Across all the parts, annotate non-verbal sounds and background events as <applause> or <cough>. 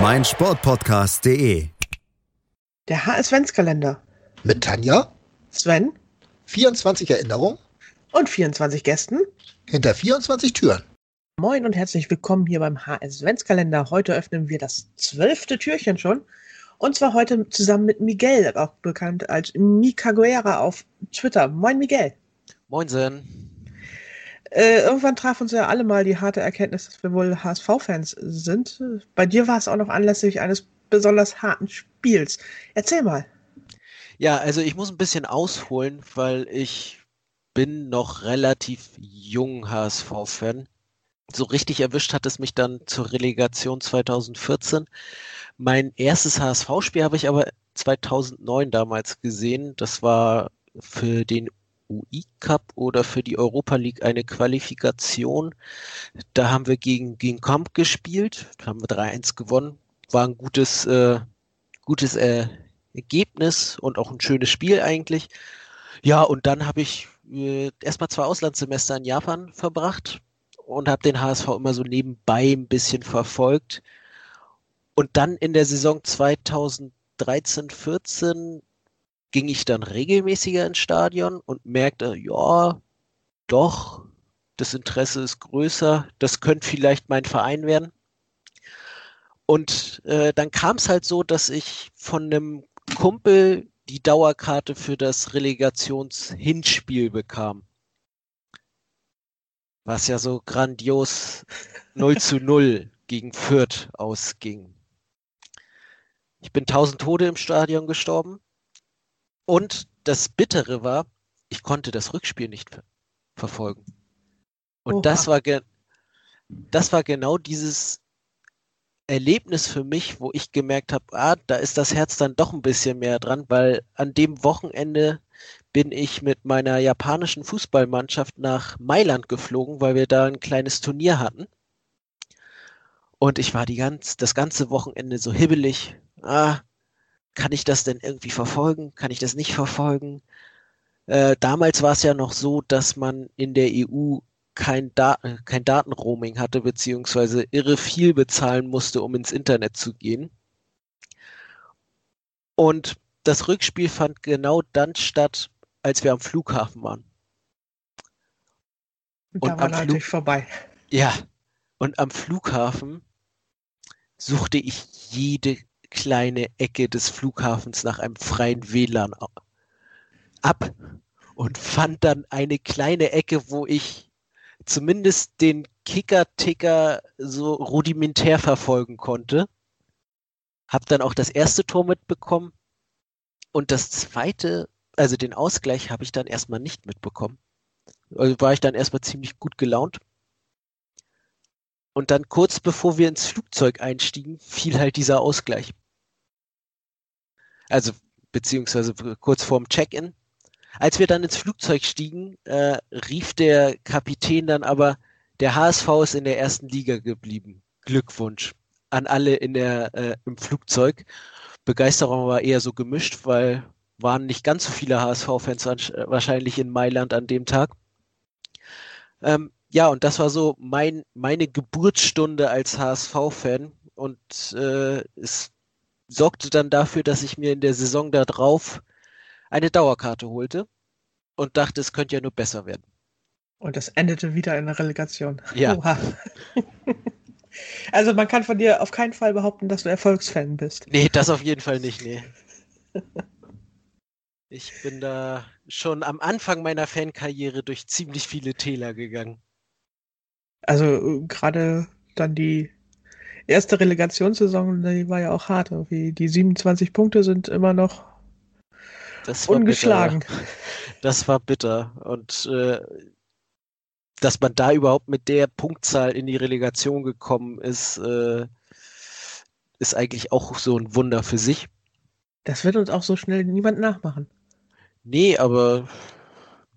meinsportpodcast.de. Der HS-Kalender. Mit Tanja, Sven 24 Erinnerungen und 24 Gästen. hinter 24 Türen. Moin und herzlich willkommen hier beim HS-Kalender. Heute öffnen wir das zwölfte Türchen schon. Und zwar heute zusammen mit Miguel, auch bekannt als Micaguera auf Twitter. Moin Miguel. Moinsen. Äh, irgendwann traf uns ja alle mal die harte Erkenntnis, dass wir wohl HSV-Fans sind. Bei dir war es auch noch anlässlich eines besonders harten Spiels. Erzähl mal. Ja, also ich muss ein bisschen ausholen, weil ich bin noch relativ jung HSV-Fan. So richtig erwischt hat es mich dann zur Relegation 2014. Mein erstes HSV-Spiel habe ich aber 2009 damals gesehen. Das war für den UI Cup oder für die Europa League eine Qualifikation. Da haben wir gegen, gegen Kamp gespielt, da haben wir 3-1 gewonnen. War ein gutes, äh, gutes äh, Ergebnis und auch ein schönes Spiel eigentlich. Ja, und dann habe ich äh, erstmal zwei Auslandssemester in Japan verbracht und habe den HSV immer so nebenbei ein bisschen verfolgt. Und dann in der Saison 2013, 14 ging ich dann regelmäßiger ins Stadion und merkte, ja, doch, das Interesse ist größer, das könnte vielleicht mein Verein werden. Und äh, dann kam es halt so, dass ich von einem Kumpel die Dauerkarte für das Relegationshinspiel bekam. Was ja so grandios 0 zu 0 gegen Fürth ausging. Ich bin tausend Tode im Stadion gestorben. Und das Bittere war, ich konnte das Rückspiel nicht ver verfolgen. Und Oha. das war, das war genau dieses Erlebnis für mich, wo ich gemerkt habe, ah, da ist das Herz dann doch ein bisschen mehr dran, weil an dem Wochenende bin ich mit meiner japanischen Fußballmannschaft nach Mailand geflogen, weil wir da ein kleines Turnier hatten. Und ich war die ganz, das ganze Wochenende so hibbelig. Ah, kann ich das denn irgendwie verfolgen? Kann ich das nicht verfolgen? Äh, damals war es ja noch so, dass man in der EU kein, da kein Datenroaming hatte, beziehungsweise irre viel bezahlen musste, um ins Internet zu gehen. Und das Rückspiel fand genau dann statt, als wir am Flughafen waren. Und da war natürlich vorbei. Ja, und am Flughafen suchte ich jede kleine Ecke des Flughafens nach einem freien WLAN ab und fand dann eine kleine Ecke, wo ich zumindest den Kicker-Ticker so rudimentär verfolgen konnte. Hab dann auch das erste Tor mitbekommen und das zweite, also den Ausgleich, habe ich dann erstmal nicht mitbekommen. Also war ich dann erstmal ziemlich gut gelaunt. Und dann kurz bevor wir ins Flugzeug einstiegen, fiel halt dieser Ausgleich. Also, beziehungsweise kurz vorm Check-in. Als wir dann ins Flugzeug stiegen, äh, rief der Kapitän dann aber, der HSV ist in der ersten Liga geblieben. Glückwunsch an alle in der, äh, im Flugzeug. Begeisterung war eher so gemischt, weil waren nicht ganz so viele HSV-Fans wahrsch- wahrscheinlich in Mailand an dem Tag. Ähm, ja, und das war so mein, meine Geburtsstunde als HSV-Fan und äh, es sorgte dann dafür, dass ich mir in der Saison darauf eine Dauerkarte holte und dachte, es könnte ja nur besser werden. Und das endete wieder in der Relegation. Ja. Oha. <laughs> also man kann von dir auf keinen Fall behaupten, dass du Erfolgsfan bist. Nee, das auf jeden Fall nicht, nee. <laughs> Ich bin da schon am Anfang meiner Fankarriere durch ziemlich viele Täler gegangen. Also äh, gerade dann die erste Relegationssaison, die war ja auch hart. Irgendwie. Die 27 Punkte sind immer noch ungeschlagen. Bitter. Das war bitter. Und äh, dass man da überhaupt mit der Punktzahl in die Relegation gekommen ist, äh, ist eigentlich auch so ein Wunder für sich. Das wird uns auch so schnell niemand nachmachen. Nee, aber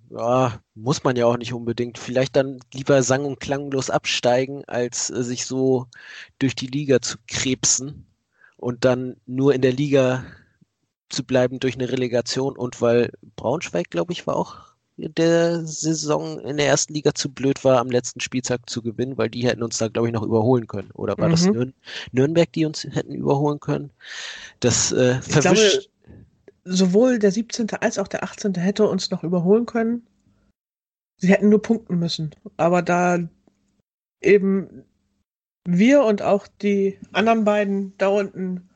ja, muss man ja auch nicht unbedingt. Vielleicht dann lieber sang- und klanglos absteigen, als äh, sich so durch die Liga zu krebsen und dann nur in der Liga zu bleiben durch eine Relegation und weil Braunschweig, glaube ich, war auch in der Saison in der ersten Liga zu blöd war, am letzten Spieltag zu gewinnen, weil die hätten uns da, glaube ich, noch überholen können. Oder war das Mhm. Nürn Nürnberg, die uns hätten überholen können? Das äh, verwischt. Sowohl der 17. als auch der 18. hätte uns noch überholen können. Sie hätten nur punkten müssen. Aber da eben wir und auch die anderen beiden da unten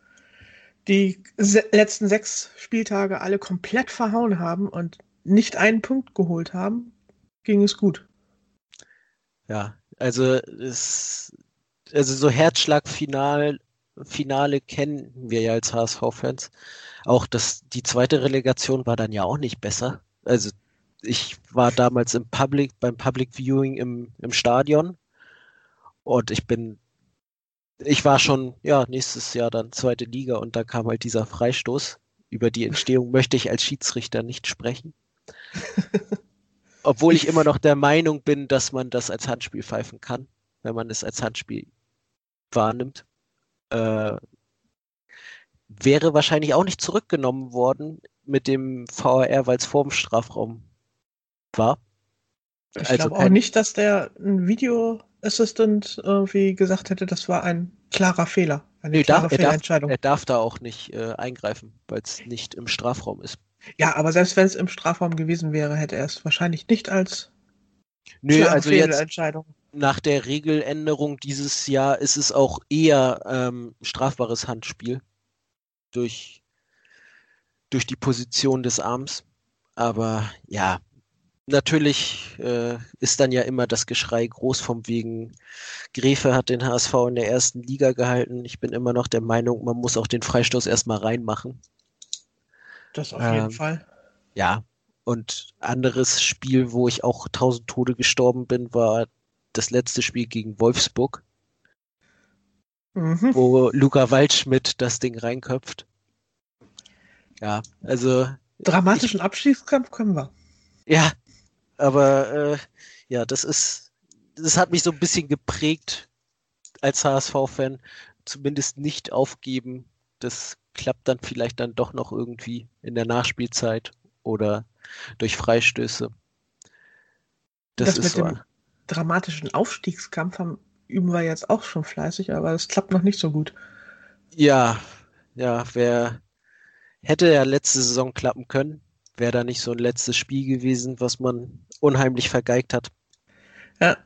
die se letzten sechs Spieltage alle komplett verhauen haben und nicht einen Punkt geholt haben, ging es gut. Ja, also es, also so Herzschlagfinal, Finale kennen wir ja als HSV-Fans. Auch das, die zweite Relegation war dann ja auch nicht besser. Also ich war damals im Public, beim Public Viewing im, im Stadion und ich bin, ich war schon, ja, nächstes Jahr dann zweite Liga und da kam halt dieser Freistoß. Über die Entstehung möchte ich als Schiedsrichter nicht sprechen. <laughs> Obwohl ich immer noch der Meinung bin, dass man das als Handspiel pfeifen kann, wenn man es als Handspiel wahrnimmt. Äh, wäre wahrscheinlich auch nicht zurückgenommen worden mit dem VAR, weil es vor dem Strafraum war. Ich Also glaube auch nicht, dass der ein Video Assistant irgendwie gesagt hätte, das war ein klarer Fehler. Eine Nee, klare darf, er, darf, Fehlentscheidung. er darf da auch nicht äh, eingreifen, weil es nicht im Strafraum ist. Ja, aber selbst wenn es im Strafraum gewesen wäre, hätte er es wahrscheinlich nicht als klare also jetzt Fehlentscheidung. Nach der Regeländerung dieses Jahr ist es auch eher ähm, strafbares Handspiel durch, durch die Position des Arms. Aber ja, natürlich äh, ist dann ja immer das Geschrei groß vom wegen, Gräfe hat den HSV in der ersten Liga gehalten. Ich bin immer noch der Meinung, man muss auch den Freistoß erstmal reinmachen. Das auf ähm, jeden Fall. Ja, und anderes Spiel, wo ich auch tausend Tode gestorben bin, war das letzte Spiel gegen Wolfsburg. Mhm. wo Luca Waldschmidt das Ding reinköpft. Ja, also Dramatischen Abstiegskampf können wir. ja, aber äh, ja, das ist, das hat mich so ein bisschen geprägt als HSV-Fan. Zumindest nicht aufgeben. Das klappt dann vielleicht dann doch noch irgendwie in der Nachspielzeit oder durch Freistöße. Das, Das ist so. Dramatischen Aufstiegskampf haben, üben wir jetzt auch schon fleißig, aber das klappt noch nicht so gut. Ja, ja, wer hätte ja letzte Saison klappen können, wäre da nicht so ein letztes Spiel gewesen, was man unheimlich vergeigt hat. Ja.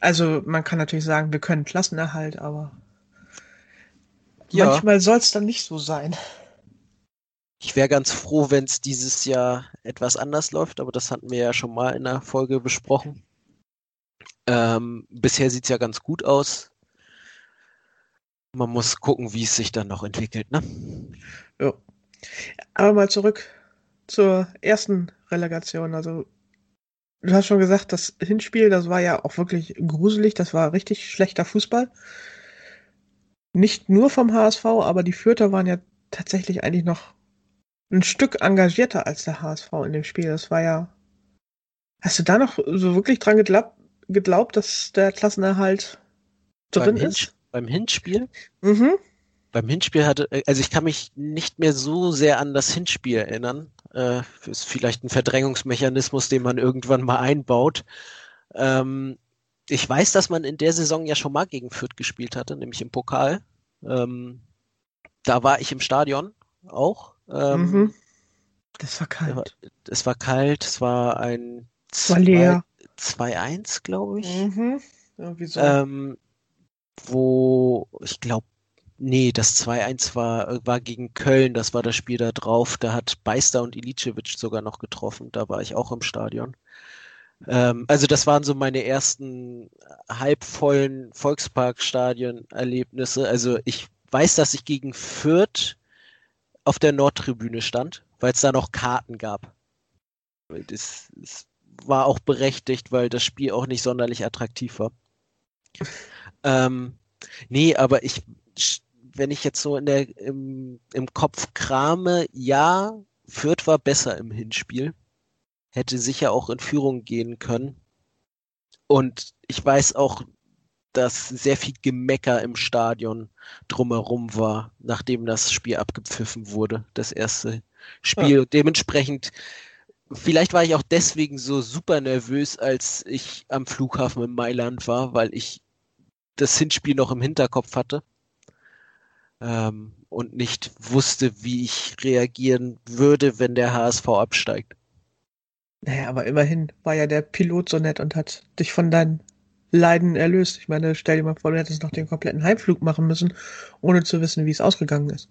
Also man kann natürlich sagen, wir können Klassenerhalt, aber Ja. manchmal soll es dann nicht so sein. Ich wäre ganz froh, wenn es dieses Jahr etwas anders läuft, aber das hatten wir ja schon mal in der Folge besprochen. Ähm, bisher sieht's ja ganz gut aus. Man muss gucken, wie es sich dann noch entwickelt, ne? Jo. Aber mal zurück zur ersten Relegation. Also, du hast schon gesagt, das Hinspiel, das war ja auch wirklich gruselig. Das war richtig schlechter Fußball. Nicht nur vom HSV, aber die Fürther waren ja tatsächlich eigentlich noch ein Stück engagierter als der HSV in dem Spiel. Das war ja. Hast du da noch so wirklich dran geglaubt, geglaubt dass der Klassenerhalt drin beim, Hinsch ist? beim Hinspiel? Mhm. Beim Hinspiel hatte, also ich kann mich nicht mehr so sehr an das Hinspiel erinnern. Äh, ist vielleicht ein Verdrängungsmechanismus, den man irgendwann mal einbaut. Ähm, ich weiß, dass man in der Saison ja schon mal gegen Fürth gespielt hatte, nämlich im Pokal. Ähm, da war ich im Stadion auch. Ähm, mhm. Das war kalt. Es war kalt, es war ein Es war leer. 2-1, glaube ich. Mhm. Irgendwie so. Ähm, wo, ich glaube, nee, das 2-1 war, war gegen Köln, das war das Spiel da drauf. Da hat Beister und Ilicevic sogar noch getroffen. Da war ich auch im Stadion. Ähm, also das waren so meine ersten halbvollen Volksparkstadion-Erlebnisse. Also ich weiß, dass ich gegen Fürth auf der Nordtribüne stand, weil es da noch Karten gab. Das, das war auch berechtigt, weil das Spiel auch nicht sonderlich attraktiv war. Ähm, nee, aber ich wenn ich jetzt so in der, im, im Kopf krame, ja, Fürth war besser im Hinspiel. Hätte sicher auch in Führung gehen können. Und ich weiß auch, dass sehr viel Gemecker im Stadion drumherum war, nachdem das Spiel abgepfiffen wurde, das erste Spiel. Ja. Dementsprechend, vielleicht war ich auch deswegen so super nervös, als ich am Flughafen in Mailand war, weil ich das Hinspiel noch im Hinterkopf hatte ähm, und nicht wusste, wie ich reagieren würde, wenn der HSV absteigt. Naja, aber immerhin war ja der Pilot so nett und hat dich von deinen Leiden erlöst. Ich meine, stell dir mal vor, du hättest noch den kompletten Heimflug machen müssen, ohne zu wissen, wie es ausgegangen ist.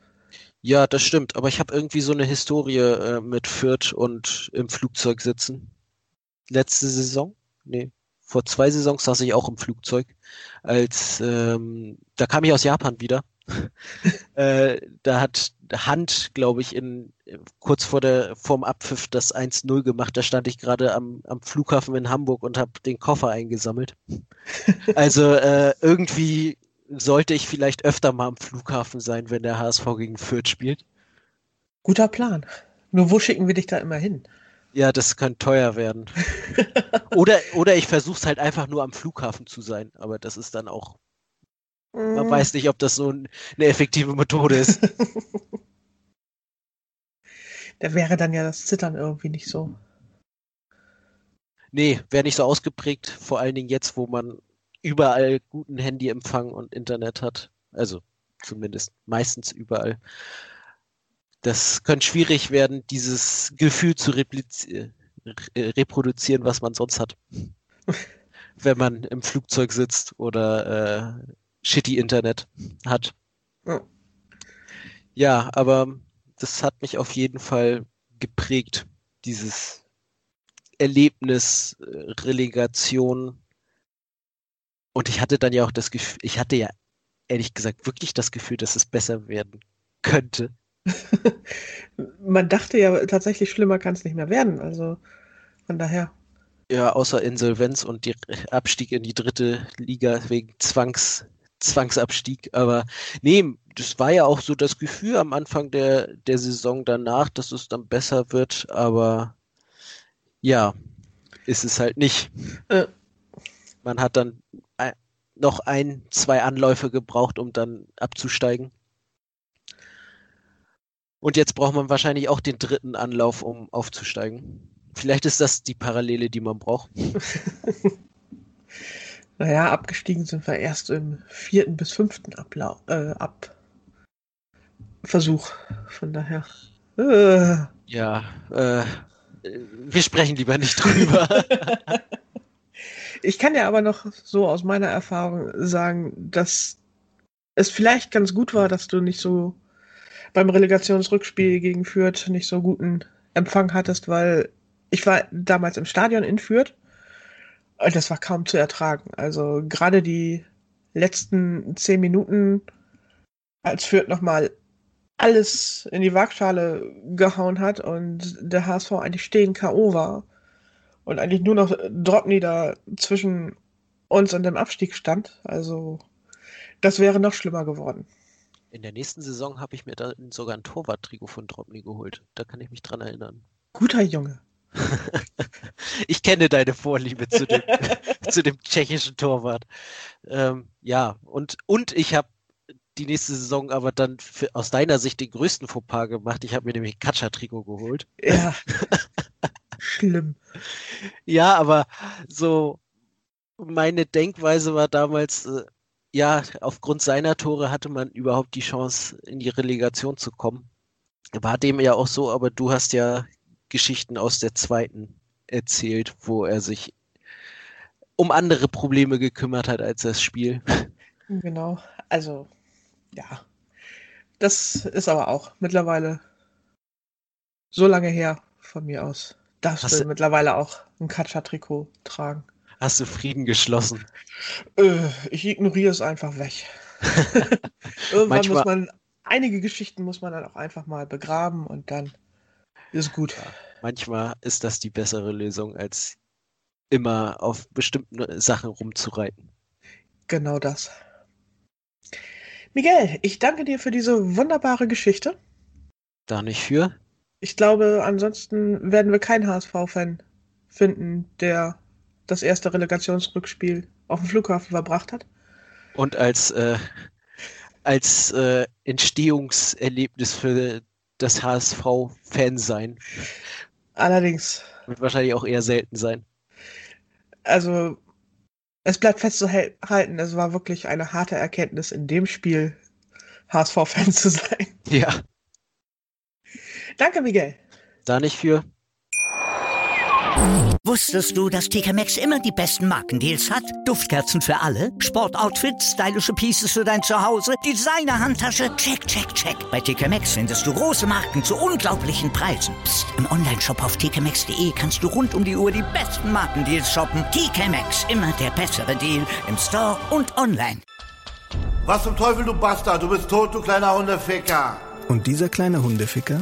Ja, das stimmt, aber ich habe irgendwie so eine Historie äh, mit Fürth und im Flugzeug sitzen. Letzte Saison? Nee, vor zwei Saisons saß ich auch im Flugzeug, als ähm, da kam ich aus Japan wieder <laughs> äh, da hat Hand, glaube ich, in kurz vor der vorm Abpfiff das 1-0 gemacht. Da stand ich gerade am, am Flughafen in Hamburg und habe den Koffer eingesammelt. <laughs> Also äh, irgendwie sollte ich vielleicht öfter mal am Flughafen sein, wenn der HSV gegen Fürth spielt. Guter Plan. Nur wo schicken wir dich da immer hin? Ja, das könnte teuer werden. <laughs> oder, oder ich versuche es halt einfach nur am Flughafen zu sein, aber das ist dann auch man weiß nicht, ob das so eine effektive Methode ist. <laughs> da wäre dann ja das Zittern irgendwie nicht so. Nee, wäre nicht so ausgeprägt, vor allen Dingen jetzt, wo man überall guten Handyempfang und Internet hat. Also zumindest meistens überall. Das könnte schwierig werden, dieses Gefühl zu reproduzieren, was man sonst hat. <laughs> Wenn man im Flugzeug sitzt oder äh, shitty Internet hat. Ja. ja, aber das hat mich auf jeden Fall geprägt, dieses Erlebnis, äh, Relegation. Und ich hatte dann ja auch das Gefühl, ich hatte ja ehrlich gesagt wirklich das Gefühl, dass es besser werden könnte. <laughs> Man dachte ja tatsächlich, schlimmer kann es nicht mehr werden. Also von daher. Ja, außer Insolvenz und die Abstieg in die dritte Liga wegen Zwangs, Zwangsabstieg. Aber nee, das war ja auch so das Gefühl am Anfang der, der Saison danach, dass es dann besser wird. Aber ja, ist es halt nicht. Äh. Man hat dann noch ein, zwei Anläufe gebraucht, um dann abzusteigen. Und jetzt braucht man wahrscheinlich auch den dritten Anlauf, um aufzusteigen. Vielleicht ist das die Parallele, die man braucht. <laughs> Naja, abgestiegen sind wir erst im vierten bis fünften Ablau äh, ab Versuch. Von daher. Äh. Ja, äh, wir sprechen lieber nicht drüber. <laughs> ich kann ja aber noch so aus meiner Erfahrung sagen, dass es vielleicht ganz gut war, dass du nicht so beim Relegationsrückspiel gegen Fürth nicht so guten Empfang hattest, weil ich war damals im Stadion in Fürth und das war kaum zu ertragen. Also gerade die letzten zehn Minuten, als Fürth nochmal alles in die Waagschale gehauen hat und der HSV eigentlich stehen K.O. war und eigentlich nur noch Dropney da zwischen uns und dem Abstieg stand. Also das wäre noch schlimmer geworden. In der nächsten Saison habe ich mir dann sogar ein Torwarttrikot von Dropney geholt. Da kann ich mich dran erinnern. Guter Junge. <laughs> ich kenne deine Vorliebe zu dem, <laughs> zu dem tschechischen Torwart. Ähm, ja, und, und ich habe die nächste Saison aber dann für, aus deiner Sicht den größten Fauxpas gemacht. Ich habe mir nämlich ein Katscha-Trikot geholt. Ja. <laughs> Schlimm. Ja, aber so meine Denkweise war damals, äh, ja, aufgrund seiner Tore hatte man überhaupt die Chance, in die Relegation zu kommen. War dem ja auch so, aber du hast ja Geschichten aus der zweiten erzählt, wo er sich um andere Probleme gekümmert hat als das Spiel. <laughs> Genau, also ja, das ist aber auch mittlerweile so lange her von mir aus. Darfst Hast du mittlerweile auch ein Katscha-Trikot tragen. Hast du Frieden geschlossen? Äh, ich ignoriere es einfach weg. <laughs> Irgendwann Manchmal... muss man, einige Geschichten muss man dann auch einfach mal begraben und dann ist gut. Manchmal ist das die bessere Lösung, als immer auf bestimmten Sachen rumzureiten. Genau das. Miguel, ich danke dir für diese wunderbare Geschichte. Da nicht für. Ich glaube, ansonsten werden wir keinen HSV-Fan finden, der das erste Relegationsrückspiel auf dem Flughafen verbracht hat. Und als, äh, als äh, Entstehungserlebnis für das HSV-Fan sein. Allerdings. Wird wahrscheinlich auch eher selten sein. Also, es bleibt festzuhalten, es war wirklich eine harte Erkenntnis in dem Spiel, HSV-Fan zu sein. Ja. Danke, Miguel. Da nicht für. Wusstest du, dass TK Maxx immer die besten Markendeals hat? Duftkerzen für alle, Sportoutfits, stylische Pieces für dein Zuhause, Designer-Handtasche, check, check, check. Bei TK Maxx findest du große Marken zu unglaublichen Preisen. Psst. im Onlineshop auf tkmaxx.de kannst du rund um die Uhr die besten Markendeals shoppen. TK Maxx, immer der bessere Deal im Store und online. Was zum Teufel, du Bastard? Du bist tot, du kleiner Hundeficker. Und dieser kleine Hundeficker,